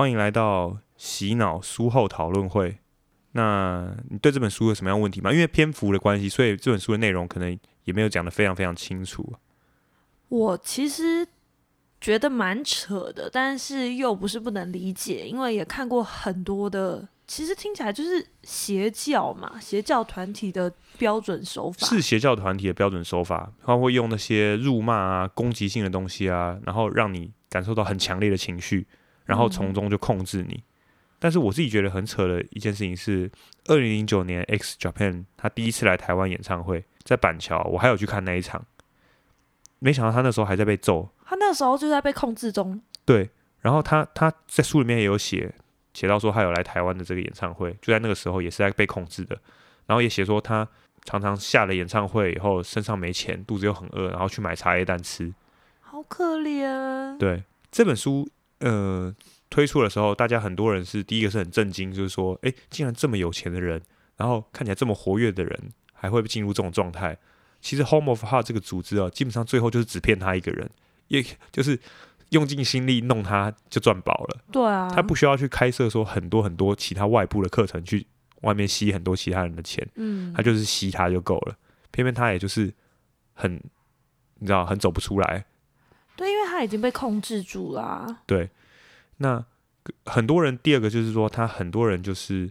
欢迎来到洗脑书后讨论会。那你对这本书有什么样的问题吗？因为篇幅的关系，所以这本书的内容可能也没有讲的非常非常清楚。我其实觉得蛮扯的，但是又不是不能理解，因为也看过很多的，其实听起来就是邪教嘛，邪教团体的标准手法。是邪教团体的标准手法，他会用那些辱骂啊、攻击性的东西啊，然后让你感受到很强烈的情绪，然后从中就控制你。但是我自己觉得很扯的一件事情是，二零零九年 X Japan 他第一次来台湾演唱会，在板桥，我还有去看那一场。没想到他那时候还在被揍，他那时候就在被控制中。对，然后他他在书里面也有写，写到说他有来台湾的这个演唱会，就在那个时候也是在被控制的。然后也写说他常常下了演唱会以后身上没钱，肚子又很饿，然后去买茶叶蛋吃，好可怜。对这本书，呃。推出的时候，大家很多人是第一个是很震惊，就是说，哎，竟然这么有钱的人，然后看起来这么活跃的人，还会进入这种状态。其实 Home of Heart 这个组织啊，基本上最后就是只骗他一个人，也就是用尽心力弄他就赚饱了。对啊，他不需要去开设说很多很多其他外部的课程去外面吸很多其他人的钱，嗯，他就是吸他就够了。偏偏他也就是很，你知道，很走不出来。已经被控制住了。对。那很多人，第二个就是说，他很多人就是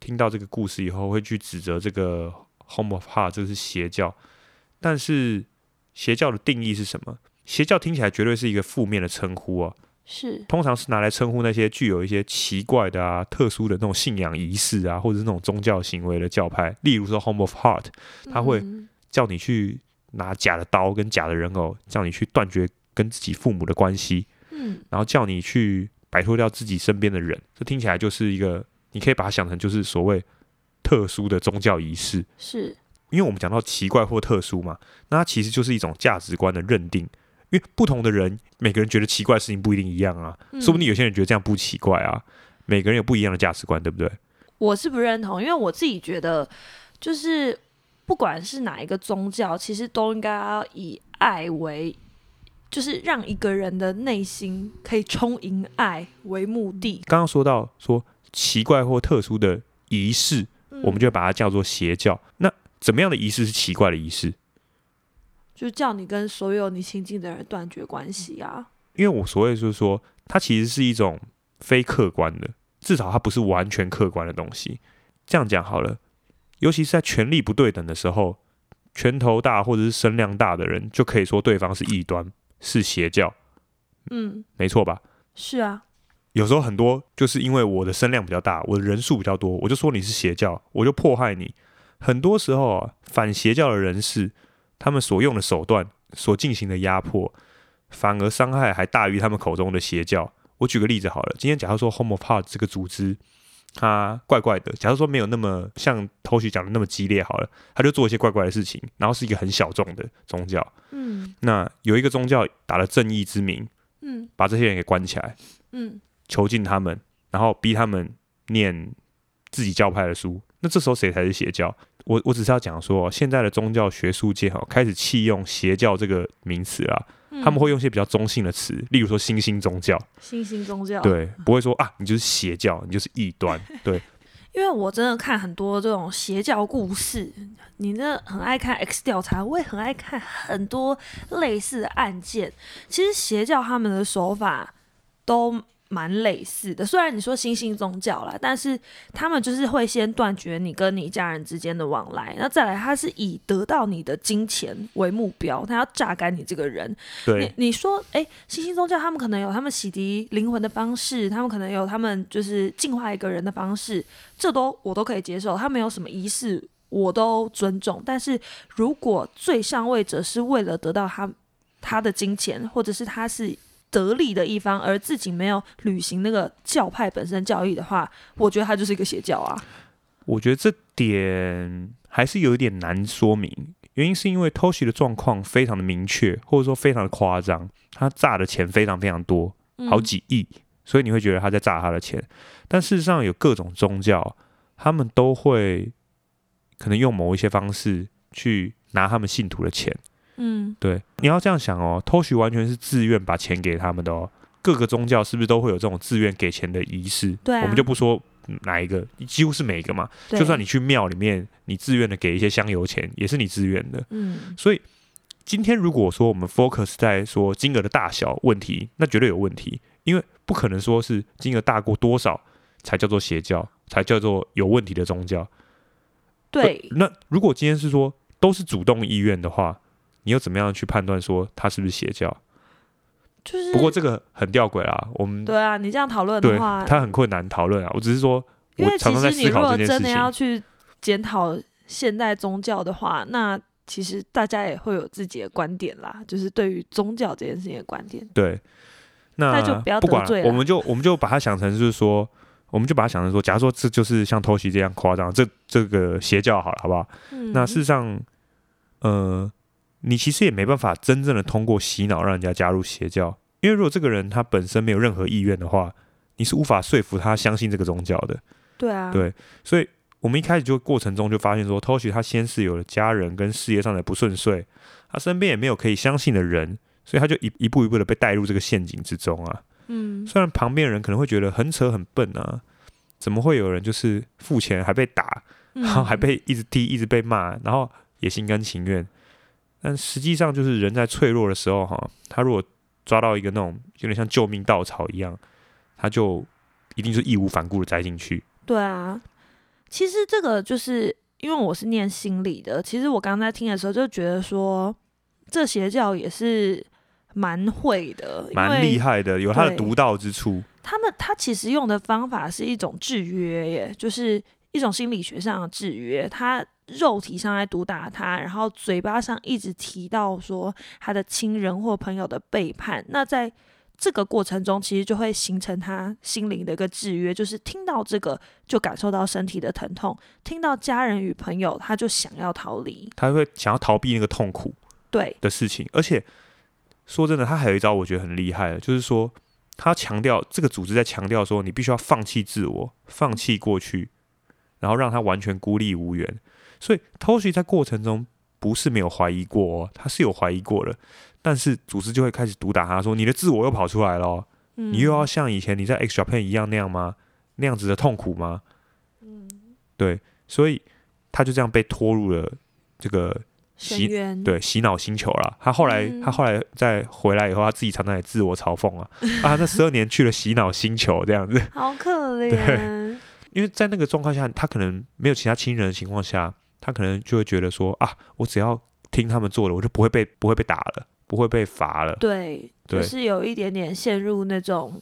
听到这个故事以后，会去指责这个 Home of Heart 这是邪教。但是邪教的定义是什么？邪教听起来绝对是一个负面的称呼啊，是，通常是拿来称呼那些具有一些奇怪的啊、特殊的那种信仰仪式啊，或者是那种宗教行为的教派。例如说 Home of Heart，他会叫你去拿假的刀跟假的人偶，叫你去断绝跟自己父母的关系，嗯，然后叫你去。摆脱掉自己身边的人，这听起来就是一个，你可以把它想成就是所谓特殊的宗教仪式。是，因为我们讲到奇怪或特殊嘛，那它其实就是一种价值观的认定。因为不同的人，每个人觉得奇怪的事情不一定一样啊，说不定有些人觉得这样不奇怪啊。每个人有不一样的价值观，对不对？我是不认同，因为我自己觉得，就是不管是哪一个宗教，其实都应该要以爱为。就是让一个人的内心可以充盈爱为目的。刚刚说到说奇怪或特殊的仪式，我们就把它叫做邪教。那怎么样的仪式是奇怪的仪式？就叫你跟所有你亲近的人断绝关系啊！因为我所谓就是说，它其实是一种非客观的，至少它不是完全客观的东西。这样讲好了，尤其是在权力不对等的时候，拳头大或者是声量大的人，就可以说对方是异端。是邪教，嗯，没错吧？是啊，有时候很多就是因为我的声量比较大，我的人数比较多，我就说你是邪教，我就迫害你。很多时候啊，反邪教的人士，他们所用的手段、所进行的压迫，反而伤害还大于他们口中的邪教。我举个例子好了，今天假如说 Home of Heart 这个组织。他怪怪的。假如说没有那么像偷袭讲的那么激烈，好了，他就做一些怪怪的事情，然后是一个很小众的宗教。嗯，那有一个宗教打了正义之名，嗯，把这些人给关起来，嗯，囚禁他们，然后逼他们念自己教派的书。那这时候谁才是邪教？我我只是要讲说，现在的宗教学术界哈开始弃用邪教这个名词啊。他们会用一些比较中性的词，例如说新兴宗教，新兴宗教，对，不会说啊，你就是邪教，你就是异端，对。因为我真的看很多这种邪教故事，你那很爱看 X 调查，我也很爱看很多类似的案件。其实邪教他们的手法都。蛮类似的，虽然你说新兴宗教啦，但是他们就是会先断绝你跟你家人之间的往来，那再来他是以得到你的金钱为目标，他要榨干你这个人。对，你说，哎，新兴宗教他们可能有他们洗涤灵魂的方式，他们可能有他们就是净化一个人的方式，这都我都可以接受，他们有什么仪式我都尊重。但是如果最上位者是为了得到他他的金钱，或者是他是。得利的一方，而自己没有履行那个教派本身教义的话，我觉得他就是一个邪教啊。我觉得这点还是有一点难说明，原因是因为偷袭的状况非常的明确，或者说非常的夸张，他诈的钱非常非常多，好几亿，所以你会觉得他在诈他的钱。但事实上，有各种宗教，他们都会可能用某一些方式去拿他们信徒的钱。嗯，对，你要这样想哦，偷取完全是自愿把钱给他们的哦，各个宗教是不是都会有这种自愿给钱的仪式？对啊我们就不说嗯哪一个，几乎是每一个嘛。就算你去庙里面，你自愿的给一些香油钱，也是你自愿的。嗯所以今天如果说我们 focus 在说金额的大小问题，那绝对有问题，因为不可能说是金额大过多少才叫做邪教，才叫做有问题的宗教。对呃那如果今天是说都是主动意愿的话，你又怎么样去判断说他是不是邪教？就是不过这个很吊诡啊，我们对啊，你这样讨论的话，他很困难讨论啊。我只是说，我因为其实你如果考这件事真的要。去检讨现代宗教的话，那其实大家也会有自己的观点啦，就是对于宗教这件事情的观点。对，那那就不要管我们就我们就把它想成就是说，我们就把它想成说，假如说这就是像偷袭这样夸张，这这个邪教好了，好不好？嗯，那事实上，呃，你其实也没办法真正的通过洗脑让人家加入邪教，因为如果这个人他本身没有任何意愿的话，你是无法说服他相信这个宗教的。对啊，对，所以我们一开始就过程中就发现说，Toshi 他先是有了家人跟事业上的不顺遂，他身边也没有可以相信的人，所以他就一一步一步的被带入这个陷阱之中啊。嗯，虽然旁边人可能会觉得很扯很笨啊，怎么会有人就是付钱还被打，嗯然后还被一直踢，一直被骂，然后也心甘情愿。但实际上就是人在脆弱的时候哈，他如果抓到一个那种有点像救命稻草一样，他就一定是义无反顾的栽进去。对啊，其实这个就是因为我是念心理的，其实我刚刚在听的时候就觉得说，这邪教也是蛮会的，蛮厉害。的，有他的独到之处。他们他其实用的方法是一种制约耶，就是一种心理学上的制约。他肉体上在毒打他，然后嘴巴上一直提到说他的亲人或朋友的背叛。那在这个过程中，其实就会形成他心灵的一个制约，就是听到这个就感受到身体的疼痛，听到家人与朋友他就想要逃离。他会想要逃避那个痛苦对，的事情，而且说真的，他还有一招我觉得很厉害的，就是说他强调这个组织在强调说，你必须要放弃自我，放弃过去，然后让他完全孤立无援。所以 Toshi 在过程中不是没有怀疑过哦，他是有怀疑过的，但是组织就会开始毒打他说，你的自我又跑出来了哦、嗯你又要像以前你在 X Japan 一样那样吗？那样子的痛苦吗？嗯对，所以他就这样被拖入了这个洗，对洗脑星球了。他后来、嗯他后来再回来以后，他自己常常也自我嘲讽啊啊，那十二年去了洗脑星球这样子，好可怜。因为在那个状况下，他可能没有其他亲人的情况下，他可能就会觉得说啊，我只要听他们做的，我就不会被不会被打了，不会被罚了。对，对就是有一点点陷入那种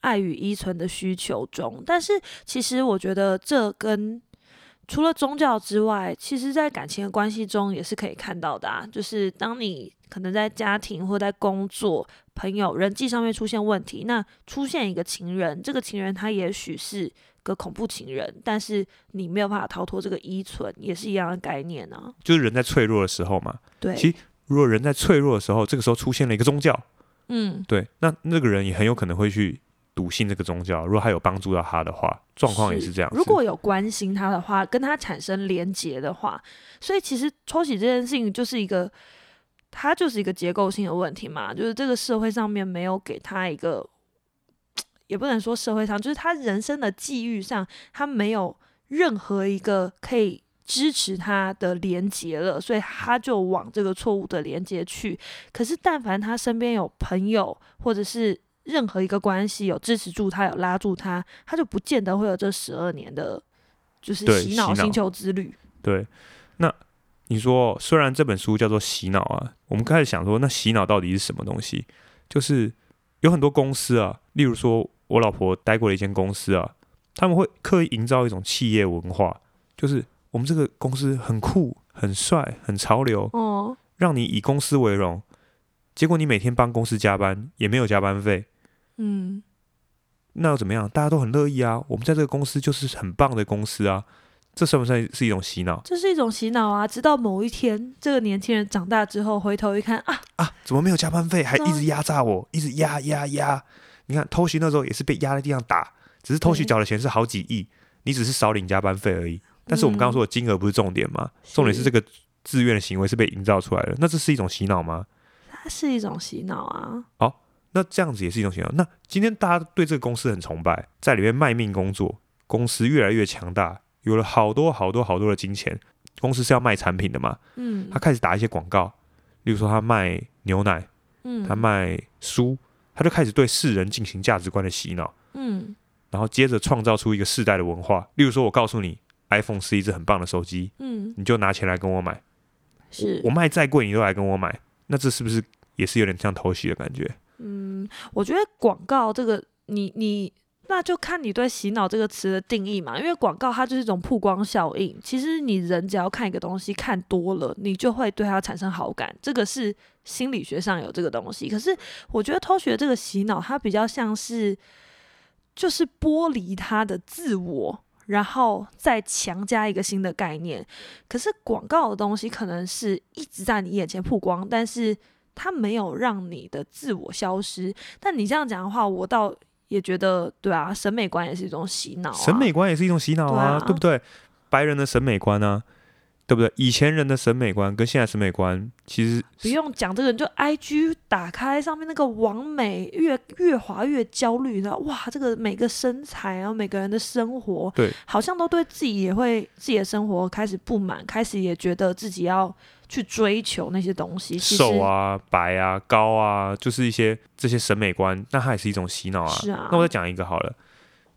爱与依存的需求中。但是其实我觉得这跟除了宗教之外，其实在感情的关系中也是可以看到的啊。就是当你可能在家庭或在工作、朋友、人际上面出现问题，那出现一个情人，这个情人他也许是个恐怖情人，但是你没有办法逃脱这个依存，也是一样的概念啊。就是人在脆弱的时候嘛，对，其实如果人在脆弱的时候，这个时候出现了一个宗教，嗯，对，那那个人也很有可能会去笃信这个宗教。如果他有帮助到他的话，状况也是这样子。如果有关心他的话，跟他产生连结的话，所以其实抽起这件事情就是一个，它就是一个结构性的问题嘛，就是这个社会上面没有给他一个，也不能说社会上，就是他人生的际遇上，他没有任何一个可以。支持他的连接了，所以他就往这个错误的连接去。可是，但凡他身边有朋友，或者是任何一个关系有支持住他，有拉住他，他就不见得会有这十二年的，就是洗脑星球之旅。对，那你说虽然这本书叫做洗脑啊，我们开始想说，那洗脑到底是什么东西？就是有很多公司啊，例如说我老婆待过的一间公司啊，他们会刻意营造一种企业文化，就是我们这个公司很酷、很帅、很潮流，哦，让你以公司为荣。结果你每天帮公司加班，也没有加班费，嗯，那又怎么样？大家都很乐意啊。我们在这个公司就是很棒的公司啊，这算不算是一种洗脑这是一种洗脑啊！直到某一天，这个年轻人长大之后，回头一看啊，啊？怎么没有加班费，还一直压榨我，一直压压压？你看偷袭那时候也是被压在地上打，只是偷袭缴的钱是好几亿，你只是少领加班费而已。但是我们刚刚说的金额不是重点嘛？重点是这个自愿的行为是被营造出来的，那这是一种洗脑吗？它是一种洗脑啊。好那这样子也是一种洗脑。那今天大家对这个公司很崇拜，在里面卖命工作，公司越来越强大，有了好多好多好多的金钱，公司是要卖产品的嘛，嗯他开始打一些广告，例如说他卖牛奶，嗯他卖书，他就开始对世人进行价值观的洗脑，嗯。然后接着创造出一个世代的文化。例如说，我告诉你，iPhone 是一只很棒的手机，嗯。你就拿钱来跟我买，是。我卖再贵你都来跟我买，那这是不是也是有点像偷袭的感觉？嗯，我觉得广告这个，你你那就看你对洗脑这个词的定义嘛，因为广告它就是一种曝光效应。其实你人只要看一个东西看多了，你就会对它产生好感，这个是心理学上有这个东西。可是我觉得偷学这个洗脑，它比较像是就是剥离他的自我。然后再强加一个新的概念，可是广告的东西可能是一直在你眼前曝光，但是它没有让你的自我消失。但你这样讲的话，我倒也觉得，对啊，审美观也是一种洗脑、啊。审美观也是一种洗脑啊，对啊对不对？白人的审美观啊，对不对？以前人的审美观跟现在审美观其实不用讲这个，人就 I G 打开上面那个完美，越越滑越焦虑你知道，哇，这个每个身材啊，每个人的生活，对，好像都对自己也会自己的生活开始不满，开始也觉得自己要去追求那些东西，瘦啊、白啊、高啊，就是一些这些审美观，那它也是一种洗脑啊。是啊那我再讲一个好了，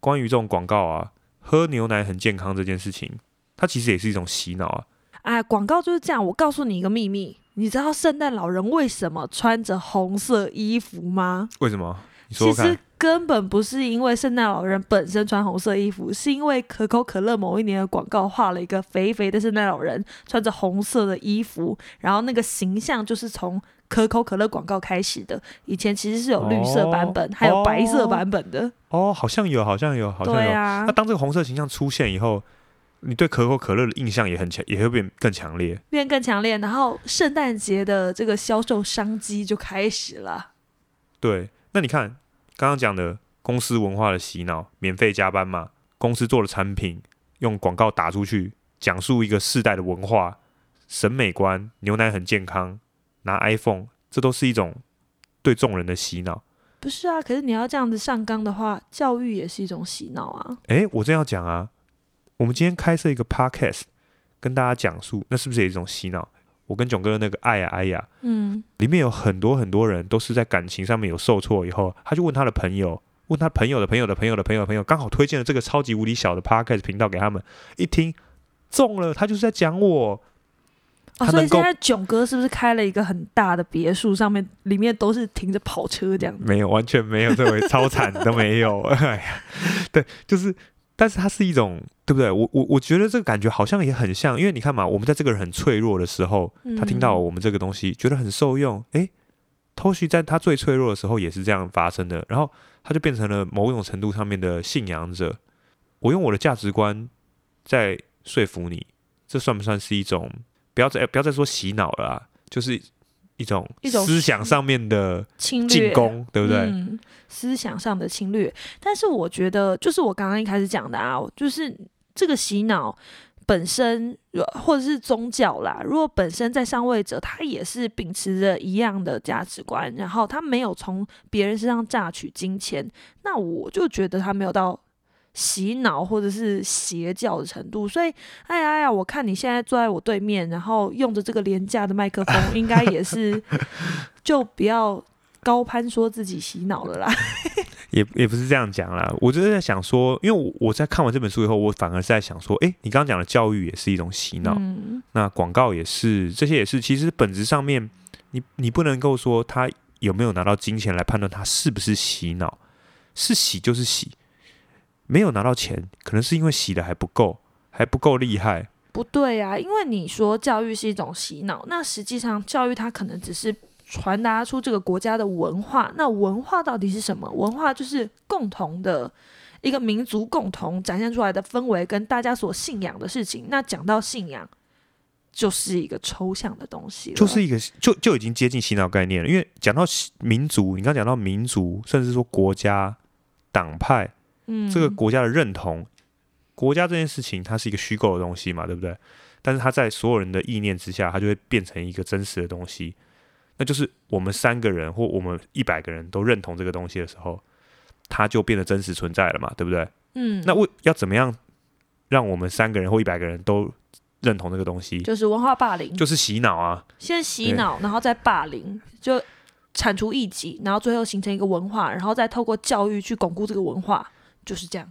关于这种广告啊，喝牛奶很健康这件事情，它其实也是一种洗脑啊。哎，广告就是这样。我告诉你一个秘密，你知道圣诞老人为什么穿着红色衣服吗？为什么？你说说看其实。根本不是因为圣诞老人本身穿红色衣服，是因为可口可乐某一年的广告画了一个肥肥的圣诞老人穿着红色的衣服，然后那个形象就是从可口可乐广告开始的。以前其实是有绿色版本，哦还有白色版本的。哦，好像有，好像有，好像有。对啊那，当这个红色形象出现以后，你对可口可乐的印象也很强，也会变更强烈。变更强烈，然后圣诞节的这个销售商机就开始了。对，那你看刚刚讲的公司文化的洗脑，免费加班嘛，公司做的产品用广告打出去，讲述一个世代的文化、审美观，牛奶很健康，拿 iPhone，这都是一种对众人的洗脑。不是啊，可是你要这样子上纲的话，教育也是一种洗脑啊。诶，我正要讲啊，我们今天开设一个 podcast，跟大家讲述，那是不是也是一种洗脑？我跟囧哥的那个爱呀爱呀，嗯，里面有很多很多人都是在感情上面有受挫以后，他就问他的朋友，问他朋友的朋友的朋友的朋友的朋友，刚好推荐了这个超级无敌小的 podcast 频道给他们，一听中了，他就是在讲我，哦，所以现在囧哥是不是开了一个很大的别墅，上面里面都是停着跑车这样子？没有，完全没有，这回超惨都没有，哎呀，对，就是，但是它是一种，对不对？我我我觉得这个感觉好像也很像，因为你看嘛，我们在这个人很脆弱的时候，他听到嗯我们这个东西，觉得很受用，诶 t o s h i 在他最脆弱的时候也是这样发生的，然后他就变成了某种程度上面的信仰者。我用我的价值观在说服你，这算不算是一种？不要再不要再说洗脑了啊，就是一种一种思想上面的侵略进攻，对不对？嗯，思想上的侵略。但是我觉得，就是我刚刚一开始讲的啊，就是这个洗脑本身，呃或者是宗教啦，如果本身在上位者他也是秉持着一样的价值观，然后他没有从别人身上榨取金钱，那我就觉得他没有到。洗脑或者是邪教的程度，所以，哎呀哎呀，我看你现在坐在我对面，然后用着这个廉价的麦克风，应该也是 就不要高攀说自己洗脑了啦。也也不是这样讲啦，我就是在想说，因为我我在看完这本书以后，我反而是在想说，诶，你刚刚讲的教育也是一种洗脑，嗯，那广告也是，这些也是，其实本质上面，你你不能够说他有没有拿到金钱来判断他是不是洗脑，是洗就是洗，没有拿到钱，可能是因为洗的还不够，还不够厉害。不对啊，因为你说教育是一种洗脑，那实际上教育它可能只是传达出这个国家的文化。那文化到底是什么？文化就是共同的一个民族共同展现出来的氛围，跟大家所信仰的事情。那讲到信仰，就是一个抽象的东西，就是一个就就已经接近洗脑概念了。因为讲到民族，你刚讲到民族，甚至说国家、党派，嗯这个国家的认同，国家这件事情，它是一个虚构的东西嘛，对不对？但是它在所有人的意念之下，它就会变成一个真实的东西。那就是我们三个人或我们一百个人都认同这个东西的时候，它就变得真实存在了嘛，对不对？嗯，那为要怎么样让我们三个人或一百个人都认同这个东西？就是文化霸凌，就是洗脑啊，先洗脑，然后再霸凌，就铲除异己，然后最后形成一个文化，然后再透过教育去巩固这个文化，就是这样。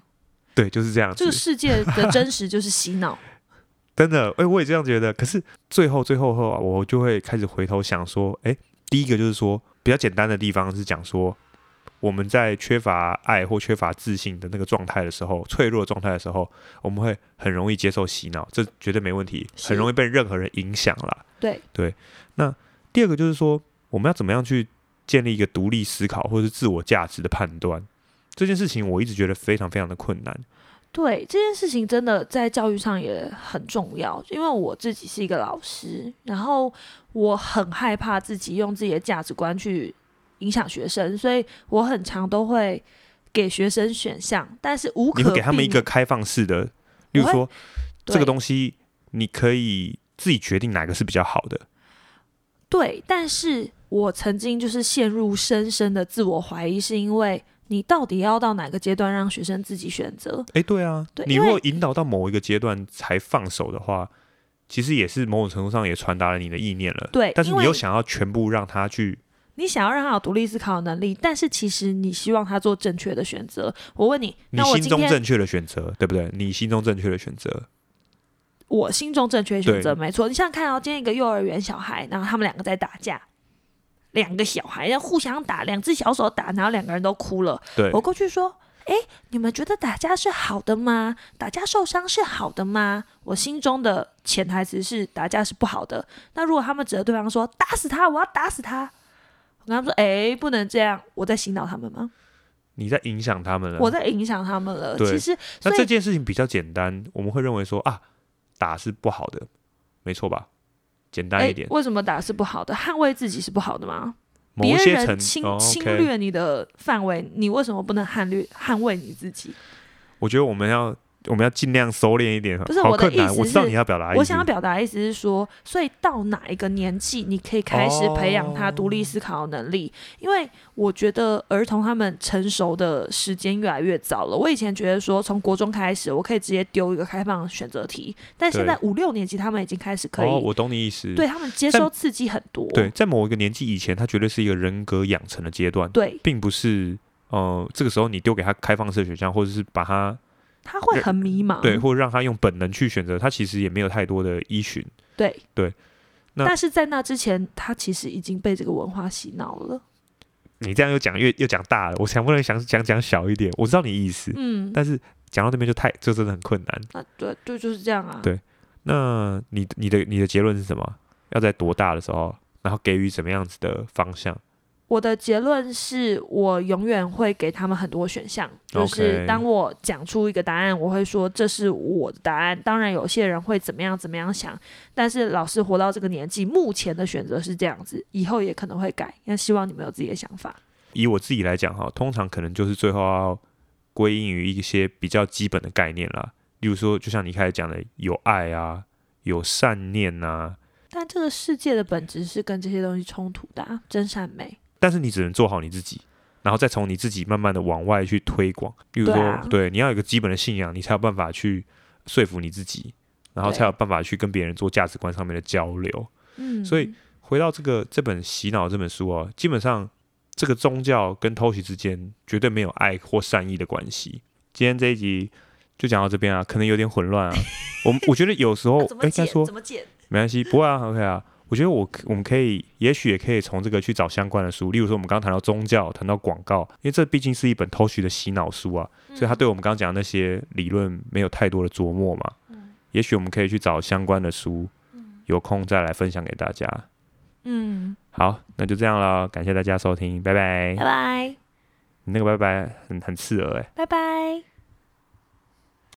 对，就是这样。这个世界的真实就是洗脑。真的，哎、我也这样觉得。可是最后最后后啊，我就会开始回头想说，哎、第一个就是说比较简单的地方是讲说，我们在缺乏爱或缺乏自信的那个状态的时候，脆弱状态的时候，我们会很容易接受洗脑，这绝对没问题，很容易被任何人影响了。对对。那，第二个就是说，我们要怎么样去建立一个独立思考或者是自我价值的判断，这件事情我一直觉得非常非常的困难。对这件事情真的在教育上也很重要，因为我自己是一个老师，然后我很害怕自己用自己的价值观去影响学生，所以我很常都会给学生选项，但是无可你会给他们一个开放式的，例如说这个东西，你可以自己决定哪个是比较好的。对，但是我曾经就是陷入深深的自我怀疑，是因为你到底要到哪个阶段让学生自己选择？哎，对啊，对你如果引导到某一个阶段才放手的话，其实也是某种程度上也传达了你的意念了。对但是你又想要全部让他去，你想要让他有独立思考的能力，但是其实你希望他做正确的选择。我问你，你心中正确的选择，对不对？你心中正确的选择，我心中正确的选择没错。你想想看哦，今天一个幼儿园小孩，然后他们两个在打架，两个小孩要互相打，两只小手打，然后两个人都哭了。对我过去说：“哎，你们觉得打架是好的吗？打架受伤是好的吗？”我心中的潜台词是打架是不好的。那如果他们指着对方说：“打死他，我要打死他。”我跟他们说：“哎，不能这样。”我在洗脑他们吗？你在影响他们了。我在影响他们了。对其实，那这件事情比较简单，我们会认为说啊，打是不好的，没错吧？简单一点，为什么打是不好的？捍卫自己是不好的吗？别人侵哦侵略你的范围，你为什么不能捍略捍卫你自己？我觉得我们要我们要尽量收敛一点，不是我的。意思我知道你要表达的意思，我想要表达的意思是说，所以到哪一个年纪，你可以开始培养他独立思考的能力？因为我觉得儿童他们成熟的时间越来越早了。我以前觉得说，从国中开始，我可以直接丢一个开放选择题，但现在五六年级他们已经开始可以，哦，我懂你意思。对他们接收刺激很多。对，在某一个年纪以前，他绝对是一个人格养成的阶段，对，并不是呃，这个时候你丢给他开放式的选项，或者是把他他会很迷茫。对，或者让他用本能去选择，他其实也没有太多的依循。对对那但是在那之前，他其实已经被这个文化洗脑了。你这样又讲越又讲大了，我想不能想讲讲小一点？我知道你意思，嗯，但是讲到这边就太，就真的很困难。啊对对就是这样啊。对那你你的你的结论是什么？要在多大的时候，然后给予怎么样子的方向？我的结论是我永远会给他们很多选项，就是当我讲出一个答案，我会说这是我的答案。当然，有些人会怎么样怎么样想，但是老师活到这个年纪，目前的选择是这样子，以后也可能会改。那希望你们有自己的想法。以我自己来讲哈，通常可能就是最后要归因于一些比较基本的概念啦，例如说，就像你开始讲的，有爱啊，有善念啊，但这个世界的本质是跟这些东西冲突的、啊，真善美。但是你只能做好你自己，然后再从你自己慢慢的往外去推广。比如说，对啊对，你要有一个基本的信仰，你才有办法去说服你自己，然后才有办法去跟别人做价值观上面的交流。嗯，所以回到这个这本洗脑这本书哦，基本上这个宗教跟偷袭之间绝对没有爱或善意的关系。今天这一集就讲到这边啊，可能有点混乱啊。我我觉得有时候那 怎么剪？应该说怎么剪？没关系，不会啊，OK 啊。我觉得我我们可以，也许也可以从这个去找相关的书，例如说我们刚刚谈到宗教，谈到广告，因为这毕竟是一本偷袭的洗脑书啊，所以他对我们刚刚讲的那些理论没有太多的琢磨嘛。也许我们可以去找相关的书，有空再来分享给大家。嗯，好，那就这样了，感谢大家收听，拜拜。拜拜，你那个拜拜很很刺耳哎。拜拜。